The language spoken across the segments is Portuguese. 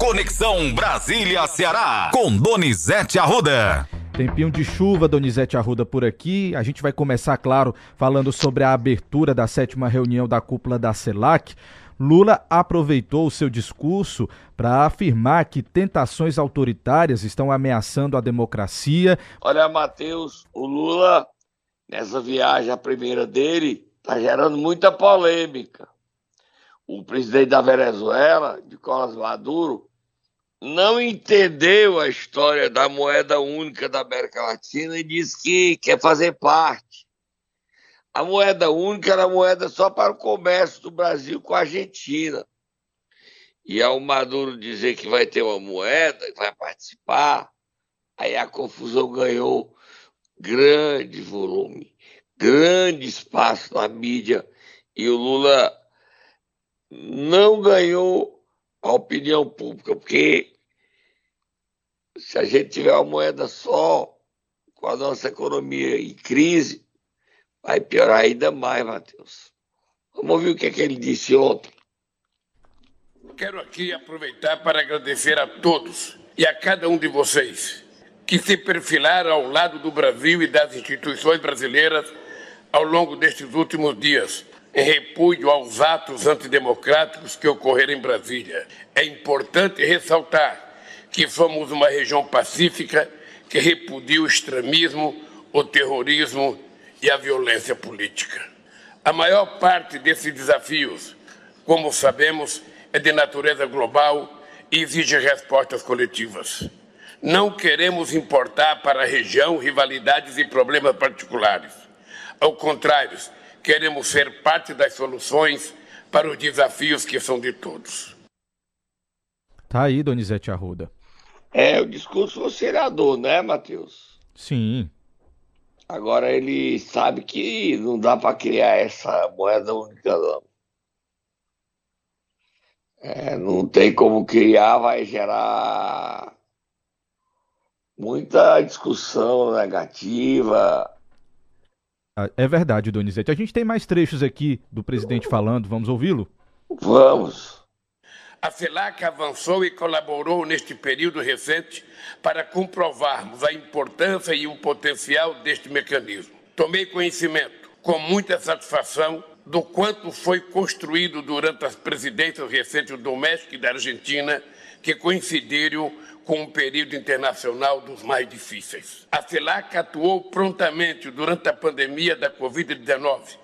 Conexão Brasília-Ceará, com Donizete Arruda. Tempinho de chuva, Donizete Arruda por aqui. A gente vai começar, claro, falando sobre a abertura da sétima reunião da cúpula da CELAC. Lula aproveitou o seu discurso para afirmar que tentações autoritárias estão ameaçando a democracia. Olha, Matheus, o Lula, nessa viagem, a primeira dele, está gerando muita polêmica. O presidente da Venezuela, Nicolás Maduro, não entendeu a história da moeda única da América Latina e disse que quer fazer parte a moeda única era moeda só para o comércio do Brasil com a Argentina. E ao Maduro dizer que vai ter uma moeda, que vai participar, aí a confusão ganhou grande volume, grande espaço na mídia, e o Lula não ganhou a opinião pública, porque se a gente tiver uma moeda só, com a nossa economia em crise, vai piorar ainda mais, Matheus. Vamos ouvir o que, é que ele disse ontem. Quero aqui aproveitar para agradecer a todos e a cada um de vocês que se perfilaram ao lado do Brasil e das instituições brasileiras ao longo destes últimos dias, em repúdio aos atos antidemocráticos que ocorreram em Brasília. É importante ressaltar que somos uma região pacífica que repudia o extremismo, o terrorismo e a violência política. A maior parte desses desafios, como sabemos, é de natureza global e exige respostas coletivas. Não queremos importar para a região rivalidades e problemas particulares. Ao contrário, queremos ser parte das soluções para os desafios que são de todos. Tá aí, Donizete Arruda. É, o discurso do senador, né, Matheus? Sim. Agora ele sabe que não dá para criar essa moeda única, não. É, não tem como criar, vai gerar muita discussão negativa. Ah, é verdade, Donizete. A gente tem mais trechos aqui do presidente falando, vamos ouvi-lo? Vamos. A CELAC avançou e colaborou neste período recente para comprovarmos a importância e o potencial deste mecanismo. Tomei conhecimento, com muita satisfação, do quanto foi construído durante as presidências recentes do México e da Argentina, que coincidiram com um período internacional dos mais difíceis. A CELAC atuou prontamente durante a pandemia da Covid-19,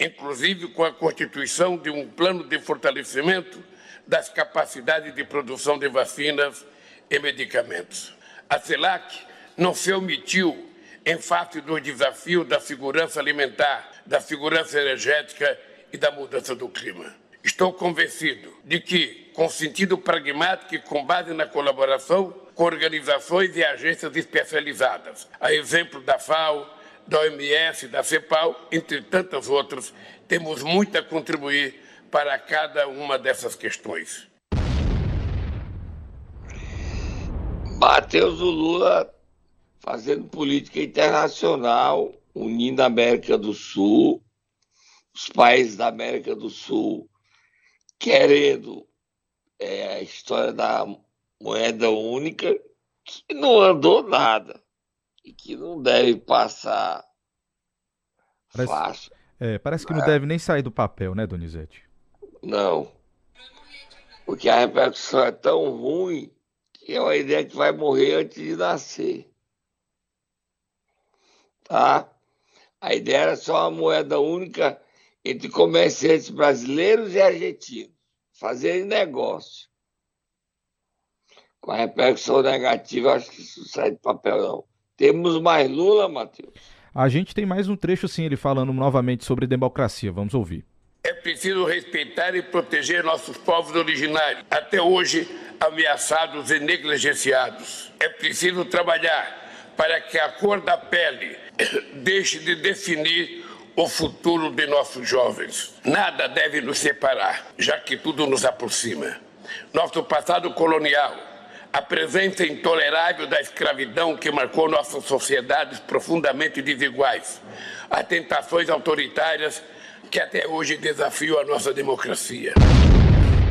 inclusive com a constituição de um plano de fortalecimento das capacidades de produção de vacinas e medicamentos. A CELAC não se omitiu em face dos desafios da segurança alimentar, da segurança energética e da mudança do clima. Estou convencido de que, com sentido pragmático e com base na colaboração com organizações e agências especializadas, a exemplo da FAO, da OMS, da CEPAL, entre tantas outras, temos muito a contribuir para cada uma dessas questões. Matheus Lula fazendo política internacional, unindo a América do Sul, os países da América do Sul querendo é, a história da moeda única, que não andou nada e que não deve passar parece, fácil. É, parece que não é. deve nem sair do papel, né, Donizete? Não. Porque a repercussão é tão ruim que é uma ideia que vai morrer antes de nascer. Tá? A ideia era só uma moeda única entre comerciantes brasileiros e argentinos, fazerem negócio. Com a repercussão negativa, acho que isso sai de papel, não. Temos mais Lula, Matheus? A gente tem mais um trecho, sim, ele falando novamente sobre democracia. Vamos ouvir. Preciso respeitar e proteger nossos povos originários, até hoje ameaçados e negligenciados. É preciso trabalhar para que a cor da pele deixe de definir o futuro de nossos jovens. Nada deve nos separar, já que tudo nos aproxima. Nosso passado colonial, a presença intolerável da escravidão que marcou nossas sociedades profundamente desiguais, as tentações autoritárias que até hoje desafiam a nossa democracia.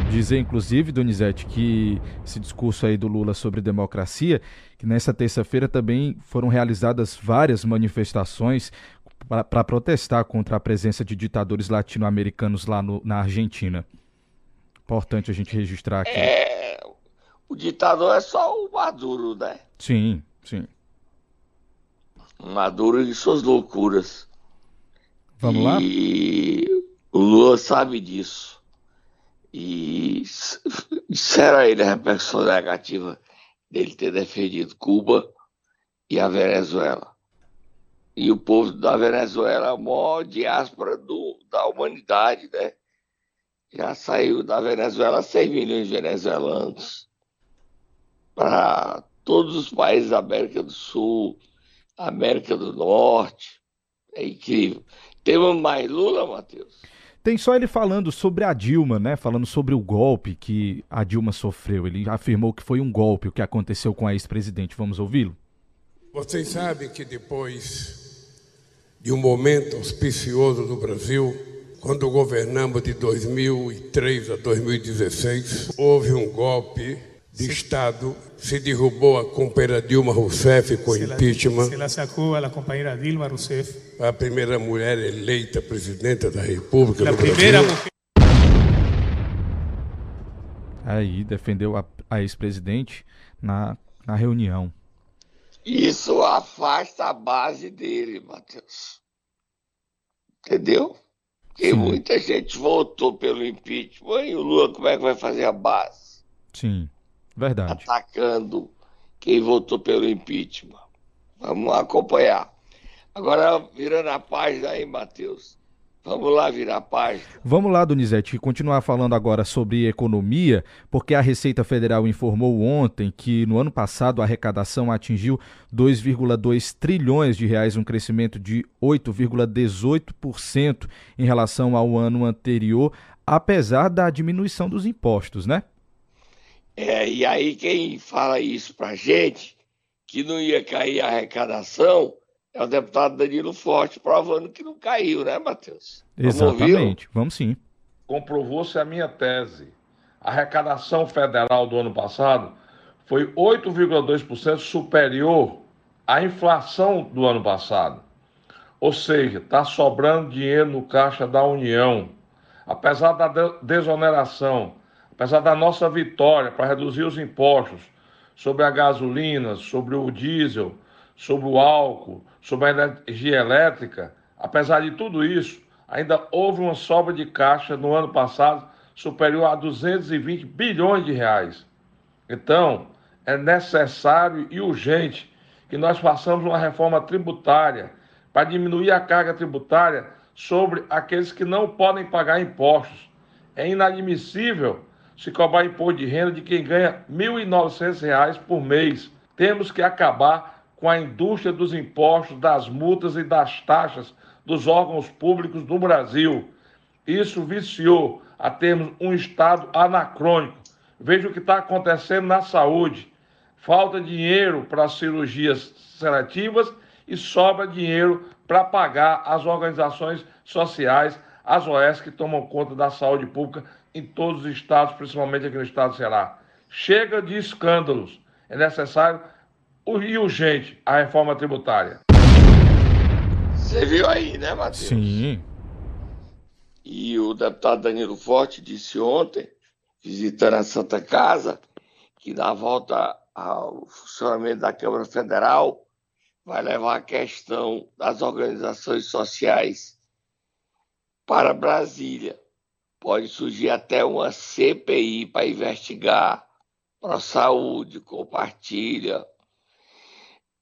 Dizer, inclusive, Donizete, que esse discurso aí do Lula sobre democracia, que nessa terça-feira também foram realizadas várias manifestações para protestar contra a presença de ditadores latino-americanos lá no, na Argentina. Importante a gente registrar aqui. É, o ditador é só o Maduro, né? Sim, sim. Maduro e suas loucuras. Vamos lá? E o Lula sabe disso. E a ele a repercussão negativa dele ter defendido Cuba e a Venezuela. E o povo da Venezuela é a maior diáspora do, da humanidade, né? Já saiu da Venezuela 6 milhões de venezuelanos para todos os países da América do Sul, América do Norte. É incrível. Temos mais Lula, Matheus? Tem só ele falando sobre a Dilma, né? Falando sobre o golpe que a Dilma sofreu. Ele afirmou que foi um golpe o que aconteceu com a ex-presidente. Vamos ouvi-lo? Vocês sabem que depois de um momento auspicioso do Brasil, quando governamos de 2003 a 2016, houve um golpe de Estado, se derrubou a companheira Dilma Rousseff com se impeachment. se la sacou a companheira Dilma Rousseff. A primeira mulher eleita presidenta da República La do primeira Brasil. Aí defendeu a, a ex-presidente na, na reunião. Isso afasta a base dele, Matheus. Entendeu? Porque Sim. muita gente votou pelo impeachment e o Lula como é que vai fazer a base? Sim, verdade. Atacando quem votou pelo impeachment. Vamos acompanhar. Agora, virando a página aí, Matheus. Vamos lá virar a página. Vamos lá, Donizete, continuar falando agora sobre economia, porque a Receita Federal informou ontem que no ano passado a arrecadação atingiu 2,2 trilhões de reais, um crescimento de 8,18% em relação ao ano anterior, apesar da diminuição dos impostos, né? É, e aí quem fala isso pra gente, que não ia cair a arrecadação, é o deputado Danilo Forte, provando que não caiu, né, Matheus? Exatamente, vamos sim. comprovou-se a minha tese. A arrecadação federal do ano passado foi 8,2% superior à inflação do ano passado. Ou seja, está sobrando dinheiro no caixa da União. Apesar da de- desoneração, apesar da nossa vitória para reduzir os impostos sobre a gasolina, sobre o diesel, sobre o álcool, sobre a energia elétrica, apesar de tudo isso, ainda houve uma sobra de caixa no ano passado superior a 220 bilhões de reais. Então, é necessário e urgente que nós façamos uma reforma tributária para diminuir a carga tributária sobre aqueles que não podem pagar impostos. É inadmissível se cobrar imposto de renda de quem ganha 1.900 reais por mês. Temos que acabar com a indústria dos impostos, das multas e das taxas dos órgãos públicos no Brasil. Isso viciou a termos um Estado anacrônico. Veja o que está acontecendo na saúde. Falta dinheiro para cirurgias seletivas e sobra dinheiro para pagar as organizações sociais, as OS que tomam conta da saúde pública em todos os estados, principalmente aqui no estado do Ceará. Chega de escândalos. É necessário e urgente a reforma tributária. Você viu aí, né, Matheus? Sim, E o deputado Danilo Forte disse ontem, visitando a Santa Casa, que na volta ao funcionamento da Câmara Federal vai levar a questão das organizações sociais para Brasília. Pode surgir até uma CPI para investigar para saúde, compartilha,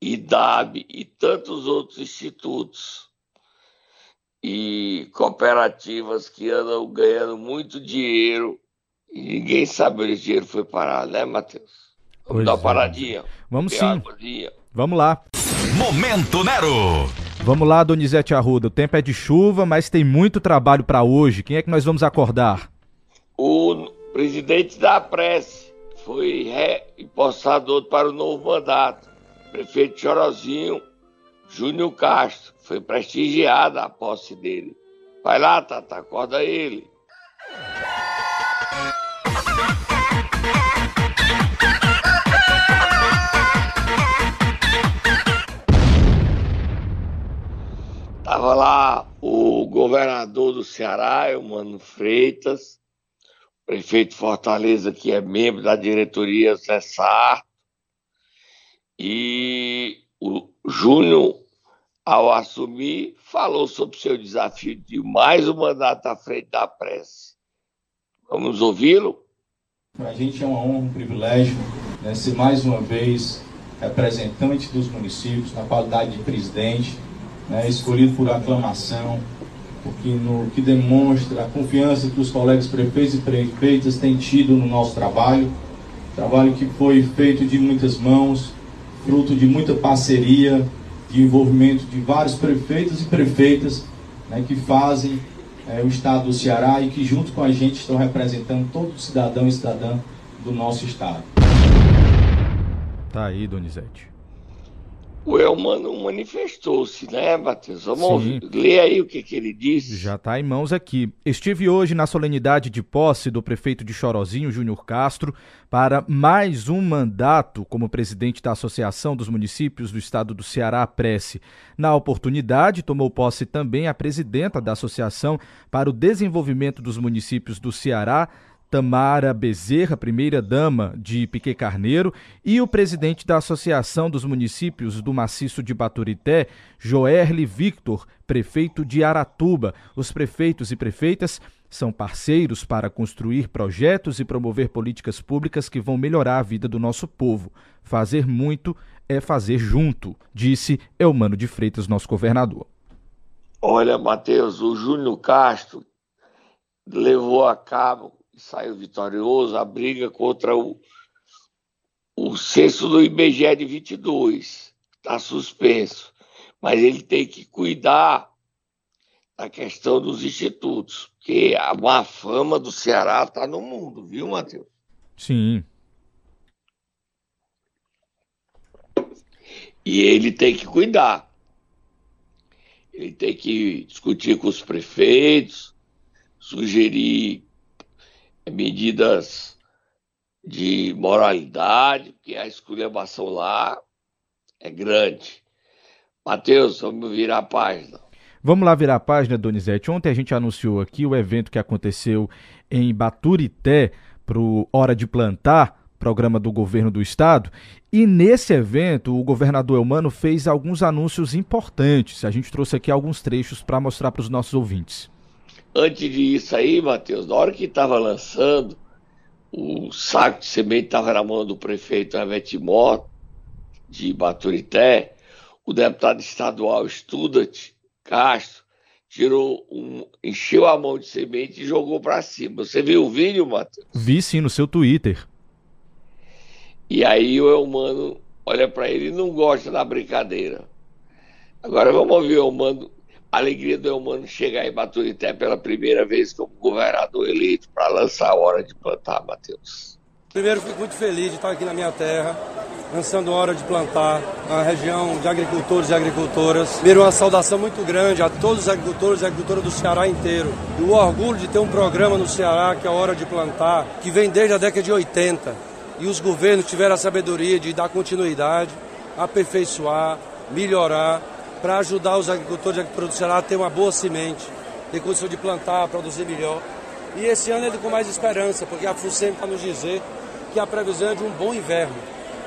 IDAB e tantos outros institutos e cooperativas que andam ganhando muito dinheiro e ninguém sabe onde esse dinheiro foi parar, né, Matheus? Vamos Pois dar uma é. paradinha. vamos sim. águazinha. Vamos lá. Momento Nero. Vamos lá, Donizete Arruda. O tempo é de chuva, mas tem muito trabalho para hoje. Quem é que nós vamos acordar? O presidente da Prece foi reempossado para o novo mandato. Prefeito Chorozinho Júnior Castro. Foi prestigiada a posse dele. Vai lá, Tata, acorda ele. Do Ceará, o Mano Freitas, prefeito Fortaleza, que é membro da diretoria Cessar, e o Júnior, ao assumir, falou sobre o seu desafio de mais um mandato à frente da prece. Vamos ouvi-lo? Para a gente é uma honra, um privilégio né, ser mais uma vez representante dos municípios, na qualidade de presidente, né, escolhido por aclamação, porque no que demonstra a confiança que os colegas prefeitos e prefeitas têm tido no nosso trabalho, trabalho que foi feito de muitas mãos, fruto de muita parceria, de envolvimento de vários prefeitos e prefeitas né, que fazem é, o estado do Ceará e que junto com a gente estão representando todo cidadão e cidadã do nosso estado. Tá aí, Donizete. O Elmano manifestou-se, né, Matheus? Vamos Sim. ler aí o que, que ele disse. Já está em mãos aqui. Estive hoje na solenidade de posse do prefeito de Chorozinho, Júnior Castro, para mais um mandato como presidente da Associação dos Municípios do Estado do Ceará, Prece. Na oportunidade, tomou posse também a presidenta da Associação para o Desenvolvimento dos Municípios do Ceará, Tamara Bezerra, primeira-dama de Piquet Carneiro, e o presidente da Associação dos Municípios do Maciço de Baturité, Joerle Victor, prefeito de Aratuba. Os prefeitos e prefeitas são parceiros para construir projetos e promover políticas públicas que vão melhorar a vida do nosso povo. Fazer muito é fazer junto, disse Elmano de Freitas, nosso governador. Olha, Matheus, o Júnior Castro levou a cabo saiu vitorioso, a briga contra o, o censo do IBGE de 22, está suspenso. Mas ele tem que cuidar da questão dos institutos, porque a má fama do Ceará está no mundo, viu, Matheus? Sim. E ele tem que cuidar. Ele tem que discutir com os prefeitos, sugerir medidas de moralidade, porque a esculhambação lá é grande. Matheus, vamos virar a página. Vamos lá virar a página, Donizete. Ontem a gente anunciou aqui o evento que aconteceu em Baturité para o Hora de Plantar, programa do governo do estado. E nesse evento, o governador Elmano fez alguns anúncios importantes. A gente trouxe aqui alguns trechos para mostrar para os nossos ouvintes. Antes disso aí, Matheus, na hora que estava lançando, o saco de semente estava na mão do prefeito Evete Mó, de Baturité, o deputado estadual Studat Castro tirou um, encheu a mão de semente e jogou para cima. Você viu o vídeo, Matheus? Vi sim no seu Twitter. E aí o Elmano olha para ele e não gosta da brincadeira. Agora vamos ouvir o Elmano a alegria do Eumano chegar em Baturité pela primeira vez como governador eleito para lançar a hora de plantar, Matheus. Primeiro, fico muito feliz de estar aqui na minha terra, lançando hora de plantar, na região de agricultores e agricultoras. Primeiro, uma saudação muito grande a todos os agricultores e agricultoras do Ceará inteiro. E o orgulho de ter um programa no Ceará, que é a Hora de Plantar, que vem desde a década de 80. E os governos tiveram a sabedoria de dar continuidade, aperfeiçoar, melhorar para ajudar os agricultores e do Ceará a ter uma boa semente, ter condição de plantar, produzir melhor. E esse ano ele com mais esperança, porque a FUSEM está nos dizer que a previsão é de um bom inverno.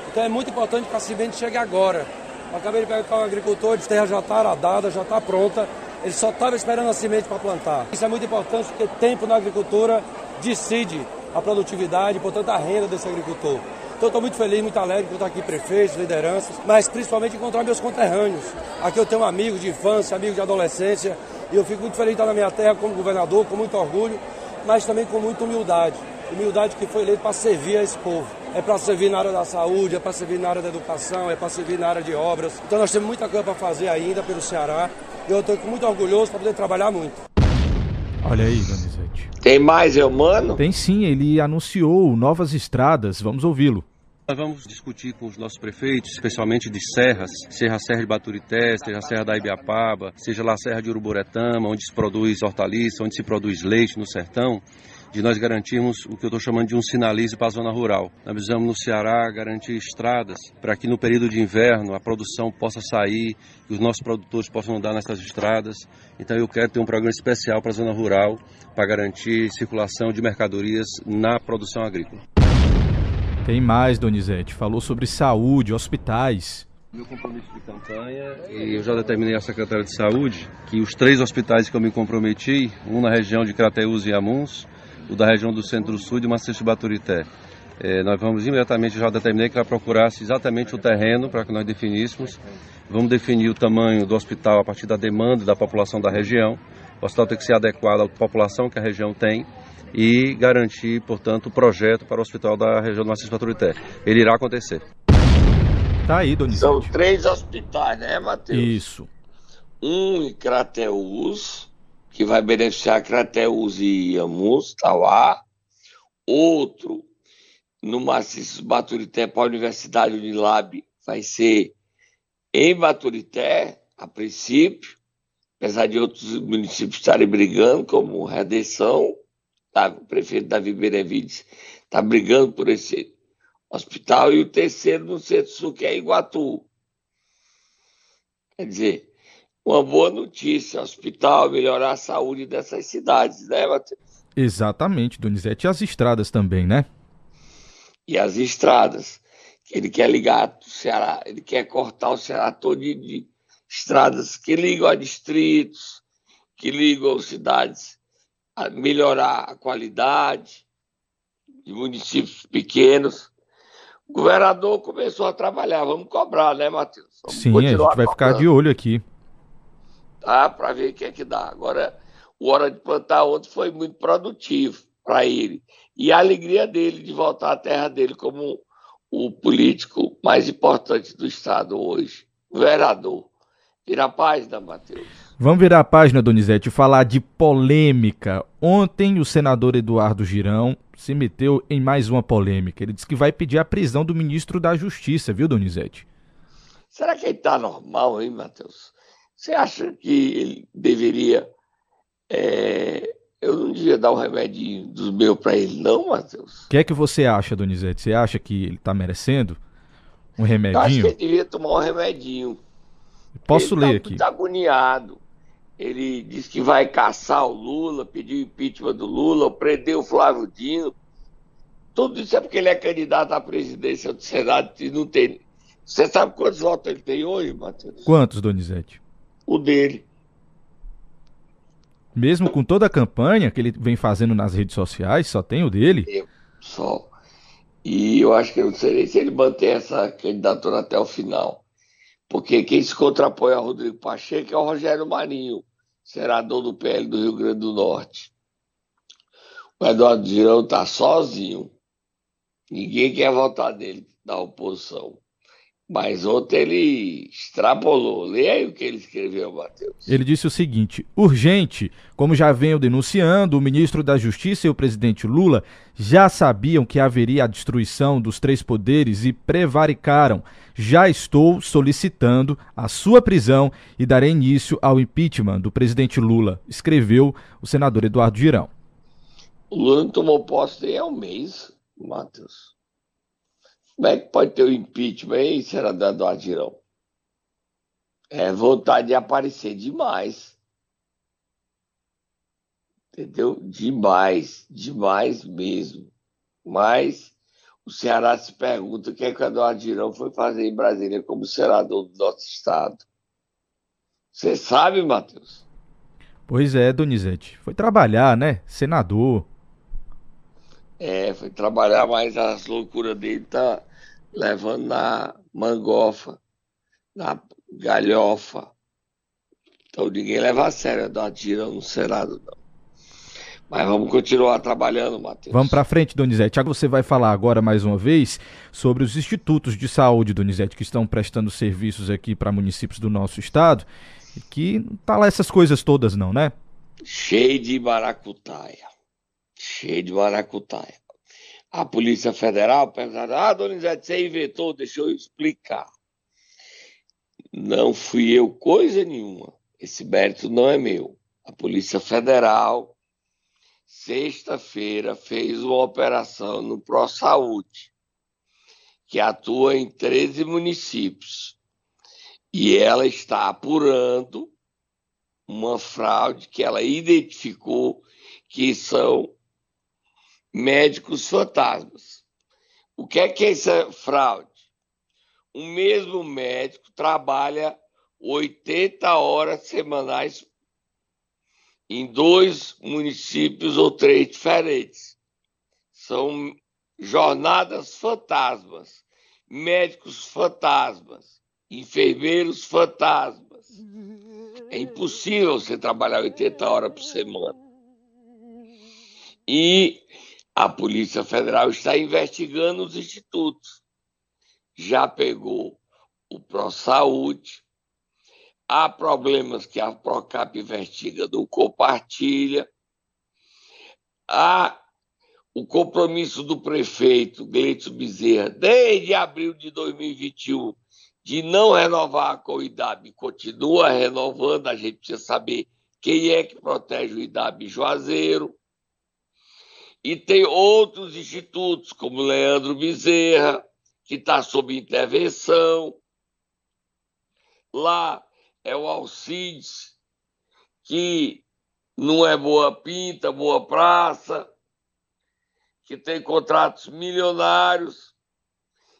Então é muito importante que a semente chegue agora. Eu acabei de perguntar um agricultor, a terra já está aradada, já está pronta, ele só estava esperando a semente para plantar. Isso é muito importante porque tempo na agricultura decide a produtividade portanto, a renda desse agricultor. Então estou muito feliz, muito alegre por estar aqui prefeitos, lideranças, mas principalmente encontrar meus conterrâneos. Aqui eu tenho amigos de infância, amigos de adolescência, e eu fico muito feliz de estar na minha terra como governador, com muito orgulho, mas também com muita humildade. Humildade que foi eleito para servir a esse povo. É para servir na área da saúde, é para servir na área da educação, é para servir na área de obras. Então nós temos muita coisa para fazer ainda pelo Ceará. Eu estou muito orgulhoso para poder trabalhar muito. Olha aí, Donizete. Tem mais, eu mano? Tem sim, ele anunciou novas estradas. Vamos ouvi-lo. Nós vamos discutir com os nossos prefeitos, especialmente de serras, seja a Serra de Baturité, seja a Serra da Ibiapaba, seja lá a Serra de Uruburetama, onde se produz hortaliça, onde se produz leite no sertão, de nós garantirmos o que eu estou chamando de um sinalize para a zona rural. Nós precisamos no Ceará garantir estradas para que no período de inverno a produção possa sair, que os nossos produtores possam andar nessas estradas. Então eu quero ter um programa especial para a zona rural para garantir circulação de mercadorias na produção agrícola. Tem mais, Donizete. Falou sobre saúde, hospitais. Meu compromisso de campanha, e eu já determinei à secretária de Saúde que os três hospitais que eu me comprometi, um na região de Crateús e Amuns, o da região do Centro-Sul e de Maciço Baturité, é, nós vamos imediatamente, já determinei que ela procurasse exatamente o terreno para que nós definíssemos. Vamos definir o tamanho do hospital a partir da demanda da população da região. O hospital tem que ser adequado à população que a região tem e garantir, portanto, o projeto para o hospital da região do Maciço Baturité. Ele irá acontecer. Tá aí, Donizete. São três hospitais, né, Matheus? Isso. Um em Crateús, que vai beneficiar Crateús e Amus, Tauá. Outro no Maciço Baturité para a Universidade Unilab, vai ser em Baturité, a princípio, apesar de outros municípios estarem brigando, como Redenção, tá? o prefeito Davi Benevides está brigando por esse hospital, e o terceiro no Centro-Sul, que é Iguatu. Quer dizer, uma boa notícia, hospital, melhorar a saúde dessas cidades, né, Matheus? Exatamente, Donizete. E as estradas também, né? E as estradas. Ele quer ligar o Ceará, ele quer cortar o Ceará todo de, de estradas que ligam a distritos, que ligam cidades, a melhorar a qualidade de municípios pequenos. O governador começou a trabalhar, vamos cobrar, né, Matheus? Vamos Sim, a gente vai ficar de olho aqui. Tá, para ver o que é que dá. Agora, o Hora de Plantar ontem foi muito produtivo para ele. E a alegria dele de voltar à terra dele como o político mais importante do Estado hoje, o vereador. Vira a página, Matheus. Vamos virar a página, Donizete, e falar de polêmica. Ontem, o senador Eduardo Girão se meteu em mais uma polêmica. Ele disse que vai pedir a prisão do ministro da Justiça, viu, Donizete? Será que ele está normal, hein, Matheus? Você acha que ele deveria. É... Eu não devia dar um remedinho dos meus para ele, não, Matheus? O que é que você acha, Donizete? Você acha que ele está merecendo um remedinho? Eu acho que ele devia tomar um remedinho. Posso ele ler tá aqui. Muito agoniado. Ele diz que vai caçar o Lula, pedir o impeachment do Lula, prender o Flávio Dino. Tudo isso é porque ele é candidato à presidência do Senado e não tem. Você sabe quantos votos ele tem hoje, Matheus? Quantos, Donizete? O dele. Mesmo com toda a campanha que ele vem fazendo nas redes sociais, só tem o dele? Eu, só. E eu acho que eu não sei se ele mantém essa candidatura até o final. Porque quem se contrapõe a Rodrigo Pacheco é o Rogério Marinho, senador do PL do Rio Grande do Norte. O Eduardo Girão está sozinho. Ninguém quer votar nele da oposição. Mas ontem ele extrapolou. Leia aí o que ele escreveu, Matheus. Ele disse o seguinte: urgente, como já venho denunciando, o ministro da Justiça e o presidente Lula já sabiam que haveria a destruição dos três poderes e prevaricaram. Já estou solicitando a sua prisão e darei início ao impeachment do presidente Lula, escreveu o senador Eduardo Girão. O Lula não tomou posse nem há um mês, Matheus. Como é que pode ter o impeachment aí, senador Eduardo Girão? É vontade de aparecer demais. Entendeu? Demais, demais mesmo. Mas o Ceará se pergunta o que é que o Eduardo Girão foi fazer em Brasília como senador do nosso estado. Você sabe, Matheus? Pois é, Donizete. Foi trabalhar, né? Senador. É, foi trabalhar, mas as loucuras dele tá levando na mangofa, na galhofa. Então ninguém leva a sério Eduardo Girão no Senado, não. Mas vamos continuar trabalhando, Matheus. Vamos para frente, Donizete. Que você vai falar agora mais uma vez sobre os institutos de saúde, Donizete, que estão prestando serviços aqui para municípios do nosso estado, que não tá lá essas coisas todas não, né? Cheio de maracutaia. Cheio de maracutaia. A Polícia Federal perguntaram, ah, Donizete, você inventou, deixa eu explicar. Não fui eu coisa nenhuma. Esse mérito não é meu. A Polícia Federal sexta-feira, fez uma operação no ProSaúde, que atua em 13 municípios. E ela está apurando uma fraude que ela identificou que são médicos fantasmas. O que é que é essa fraude? O mesmo médico trabalha 80 horas semanais em dois municípios ou três diferentes. São jornadas fantasmas, médicos fantasmas, enfermeiros fantasmas. É impossível você trabalhar 80 horas por semana. E a Polícia Federal está investigando os institutos. Já pegou o ProSaúde, há problemas que a Procap investiga do compartilha, há o compromisso do prefeito Gleito Bezerra, desde abril de 2021, de não renovar com o IDAB, continua renovando, a gente precisa saber quem é que protege o IDAB Juazeiro. E tem outros institutos, como Leandro Bezerra, que está sob intervenção. Lá é o Alcides, que não é boa pinta, boa praça, que tem contratos milionários,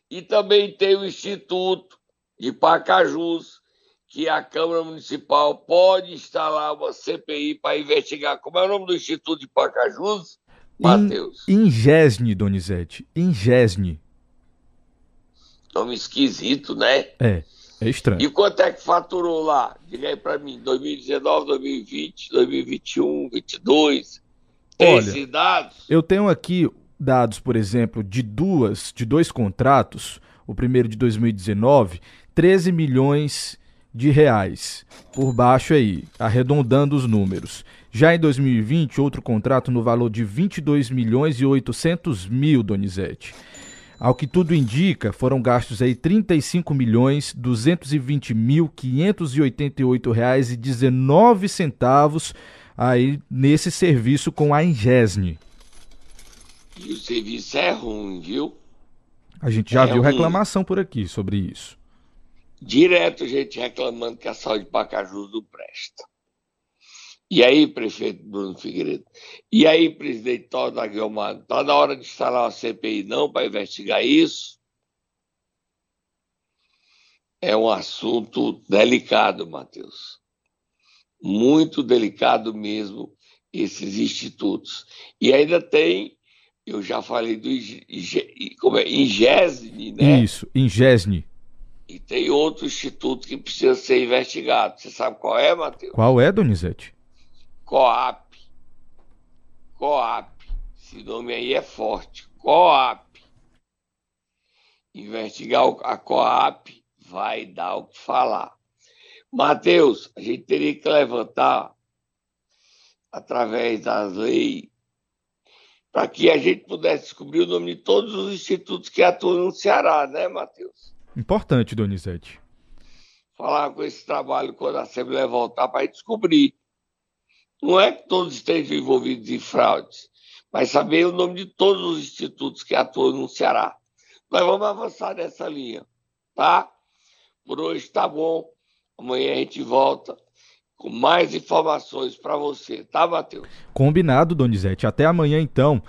e também tem o Instituto de Pacajus, que a Câmara Municipal pode instalar uma CPI para investigar. Como é o nome do Instituto de Pacajus, Matheus? Ingesne, Donizete. Ingesne. Nome esquisito, né? É. É estranho. E quanto é que faturou lá? Diga aí para mim, 2019, 2020, 2021, 2022. Tem Olha, esses dados? Eu tenho aqui dados, por exemplo, de duas, de dois contratos. O primeiro de 2019, 13 milhões de reais. Por baixo aí, arredondando os números. Já em 2020, outro contrato no valor de 22 milhões e 800 mil, Donizete. Ao que tudo indica, foram gastos aí 35 milhões 220 mil 588 reais e 19 centavos aí nesse serviço com a Ingesne. E o serviço é ruim, viu? A gente já É viu ruim. reclamação por aqui sobre isso. Direto gente reclamando que a saúde de Pacajus não presta. E aí, prefeito Bruno Figueiredo? E aí, presidente Toda Guilmar? Está na hora de instalar uma CPI não para investigar isso? É um assunto delicado, Matheus. Muito delicado mesmo, esses institutos. E ainda tem, eu já falei do Ige- como é? Ingesne, né? Isso, Ingesne. E tem outro instituto que precisa ser investigado. Você sabe qual é, Matheus? Qual é, Donizete? Coap. Coap. Esse nome aí é forte. Coap. Investigar a Coap vai dar o que falar. Matheus, a gente teria que levantar, através das leis, para que a gente pudesse descobrir o nome de todos os institutos que atuam no Ceará, né, Matheus? Importante, Donizete. falar com esse trabalho quando a Assembleia voltar para descobrir. Não é que todos estejam envolvidos em fraudes, mas saber o nome de todos os institutos que atuam no Ceará. Nós vamos avançar nessa linha, tá? Por hoje tá bom. Amanhã a gente volta com mais informações para você, tá, Matheus? Combinado, Donizete. Até amanhã, então.